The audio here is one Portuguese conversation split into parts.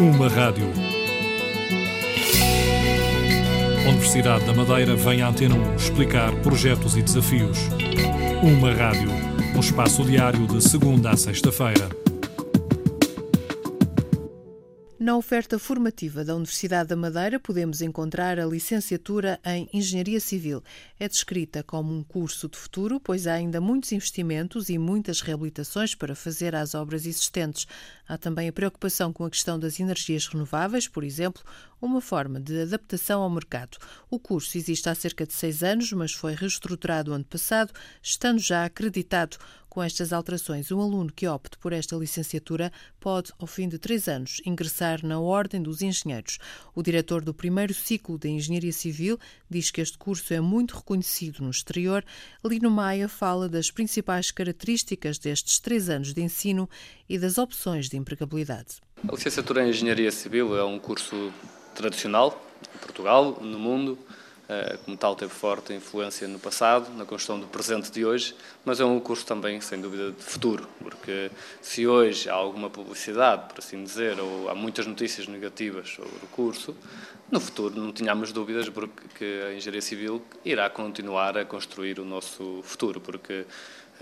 Uma rádio. Universidade da Madeira vem à Antena 1 explicar projetos e desafios. Uma rádio. Um espaço diário de segunda a sexta-feira. Na oferta formativa da Universidade da Madeira podemos encontrar a licenciatura em Engenharia Civil. É descrita como um curso de futuro, pois há ainda muitos investimentos e muitas reabilitações para fazer às obras existentes. Há também a preocupação com a questão das energias renováveis, por exemplo, uma forma de adaptação ao mercado. O curso existe há cerca de seis anos, mas foi reestruturado ano passado, estando já acreditado. Com estas alterações, um aluno que opte por esta licenciatura pode, ao fim de três anos, ingressar na Ordem dos Engenheiros. O diretor do primeiro ciclo de Engenharia Civil diz que este curso é muito reconhecido no exterior. Lino Maia fala das principais características destes três anos de ensino e das opções de empregabilidade. A licenciatura em Engenharia Civil é um curso tradicional em Portugal, no mundo como tal, teve forte influência no passado, na construção do presente de hoje, mas é um curso também, sem dúvida, de futuro, porque se hoje há alguma publicidade, por assim dizer, ou há muitas notícias negativas sobre o curso, no futuro não tínhamos dúvidas porque a engenharia civil irá continuar a construir o nosso futuro, porque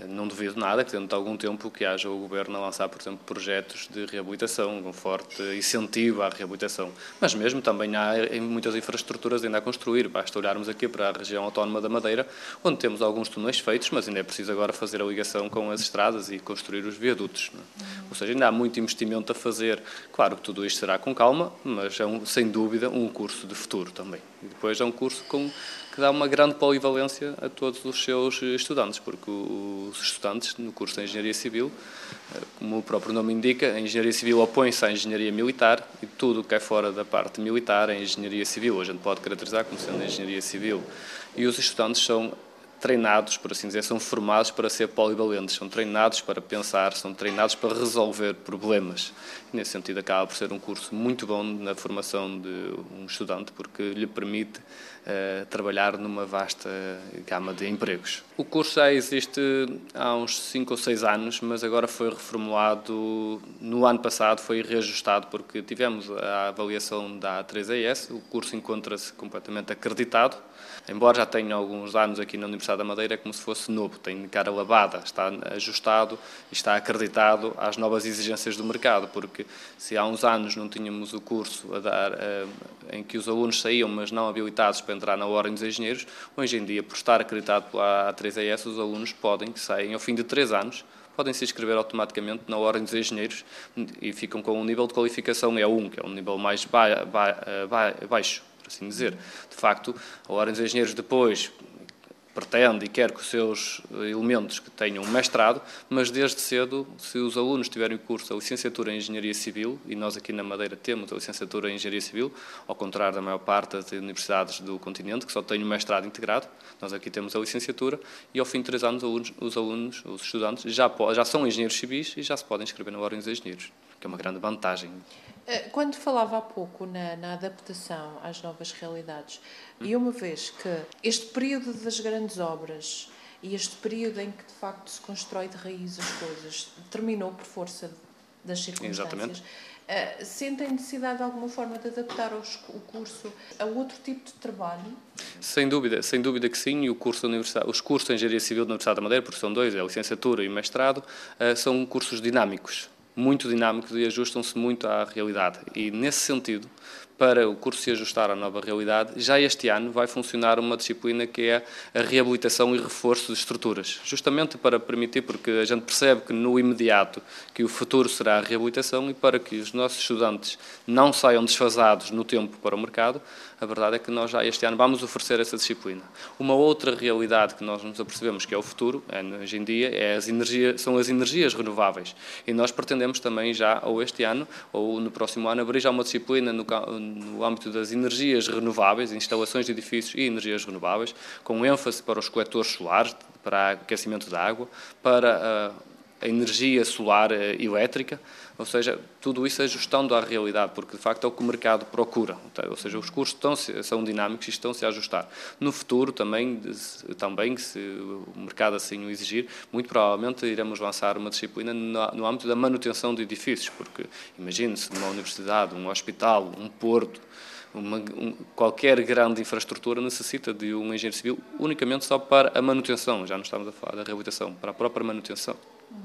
não duvido nada que, dentro de algum tempo, que haja o Governo a lançar, por exemplo, projetos de reabilitação, um forte incentivo à reabilitação. Mas mesmo também há muitas infraestruturas ainda a construir. Basta olharmos aqui para a região autónoma da Madeira, onde temos alguns túneis feitos, mas ainda é preciso agora fazer a ligação com as estradas e construir os viadutos. É? Ou seja, ainda há muito investimento a fazer. Claro que tudo isto será com calma, mas é, um, sem dúvida, um curso de futuro também. E depois é um curso com que dá uma grande polivalência a todos os seus estudantes, porque os estudantes no curso de Engenharia Civil, eh, como o próprio nome indica, a Engenharia Civil opõe-se à Engenharia Militar e tudo o que é fora da parte militar é Engenharia Civil. A gente pode caracterizar como sendo Engenharia Civil. E os estudantes são treinados, por assim dizer, são formados para ser polivalentes, são treinados para pensar, são treinados para resolver problemas. E, nesse sentido, acaba por ser um curso muito bom na formação de um estudante, porque lhe permite uh, trabalhar numa vasta gama de empregos. O curso já existe há uns 5 ou 6 anos, mas agora foi reformulado no ano passado, foi reajustado, porque tivemos a avaliação da A3AS, o curso encontra-se completamente acreditado, embora já tenha alguns anos aqui na Universidade da Madeira, é como se fosse novo, tem cara lavada, está ajustado e está acreditado às novas exigências do mercado, porque se há uns anos não tínhamos o curso a dar, eh, em que os alunos saíam, mas não habilitados para entrar na Ordem dos Engenheiros, hoje em dia, por estar acreditado pela A3AS, os alunos podem, que saem ao fim de três anos, podem se inscrever automaticamente na Ordem dos Engenheiros e ficam com um nível de qualificação E1, que é um nível mais ba ba ba baixo assim dizer. De facto, a Ordem dos Engenheiros depois pretende e quer que os seus elementos que tenham mestrado, mas desde cedo, se os alunos tiverem o curso a licenciatura em Engenharia Civil, e nós aqui na Madeira temos a licenciatura em Engenharia Civil, ao contrário da maior parte das universidades do continente, que só têm o mestrado integrado, nós aqui temos a licenciatura, e ao fim de três anos os alunos, os estudantes, já, já são engenheiros civis e já se podem inscrever na Ordem dos Engenheiros, que é uma grande vantagem. Eh, quando falava há pouco na, na adaptação às novas realidades, hum. e uma vez que este período das grandes obras e este período em que de facto se constrói de raiz as coisas terminou por força das circunstâncias. Exatamente. Uh, sentem necessidade de alguma forma de adaptar os, o curso a outro tipo de trabalho? Sem dúvida, sem dúvida que sim. E o curso os cursos de Engenharia Civil da Universidade da Madeira, porque são dois, é a licenciatura e o mestrado, uh, são cursos dinâmicos muito dinâmicos e ajustam-se muito à realidade. E, nesse sentido, para o curso se ajustar à nova realidade, já este ano vai funcionar uma disciplina que é a reabilitação e reforço de estruturas, justamente para permitir, porque a gente percebe que no imediato que o futuro será a reabilitação e para que os nossos estudantes não saiam desfasados no tempo para o mercado, a verdade é que nós já este ano vamos oferecer essa disciplina. Uma outra realidade que nós nos apercebemos que é o futuro, é, hoje em dia, é as energias, são as energias renováveis. E nós pretendemos também já, ou este ano, ou no próximo ano, abrir já uma disciplina no, no âmbito das energias renováveis, instalações de edifícios e energias renováveis, com ênfase para os coletores solares, para aquecimento da água, para a energia solar eh, elétrica, ou seja, tudo isso ajustando à realidade, porque de facto é o que o mercado procura, ou seja, os custos estão, são dinâmicos e estão-se a ajustar. No futuro também, também, se o mercado assim o exigir, muito provavelmente iremos lançar uma disciplina no âmbito da manutenção de edifícios, porque imagine-se numa universidade, um hospital, um porto, uma, um, qualquer grande infraestrutura necessita de um engenheiro civil unicamente só para a manutenção, já não estamos a falar da reabilitação, para a própria manutenção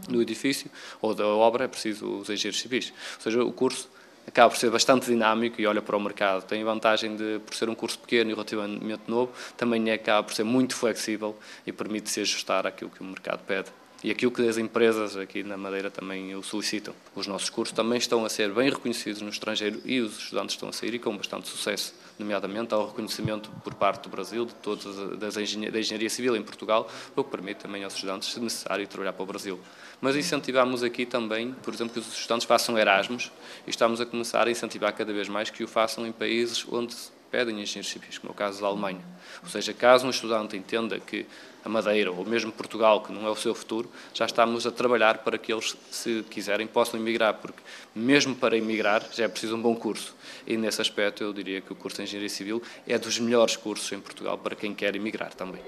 do edifício ou da obra é preciso os engenheiros civis. Ou seja, o curso acaba por ser bastante dinâmico e olha para o mercado. Tem a vantagem de, por ser um curso pequeno e relativamente novo, também é, acaba por ser muito flexível e permite-se ajustar àquilo que o mercado pede e aquilo que as empresas aqui na Madeira também o solicitam. Os nossos cursos também estão a ser bem reconhecidos no estrangeiro e os estudantes estão a sair e com bastante sucesso, nomeadamente ao reconhecimento por parte do Brasil de todas das engenharia, da engenharia civil em Portugal, o que permite também aos estudantes, se necessário, trabalhar para o Brasil. Mas incentivamos aqui também, por exemplo, que os estudantes façam Erasmus e estamos a começar a incentivar cada vez mais que o façam em países onde pedem engenheiros civis, como é o caso da Alemanha. Ou seja, caso um estudante entenda que a Madeira ou mesmo Portugal, que não é o seu futuro, já estamos a trabalhar para que eles, se quiserem, possam emigrar, porque mesmo para emigrar já é preciso um bom curso. E nesse aspecto eu diria que o curso de Engenharia Civil é dos melhores cursos em Portugal para quem quer emigrar também.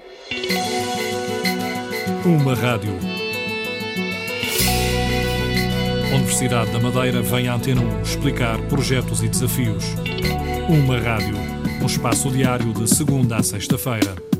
Uma rádio. Universidade da Madeira vem à Antena 1 explicar projetos e desafios. Uma rádio espaço diário de segunda a sexta-feira.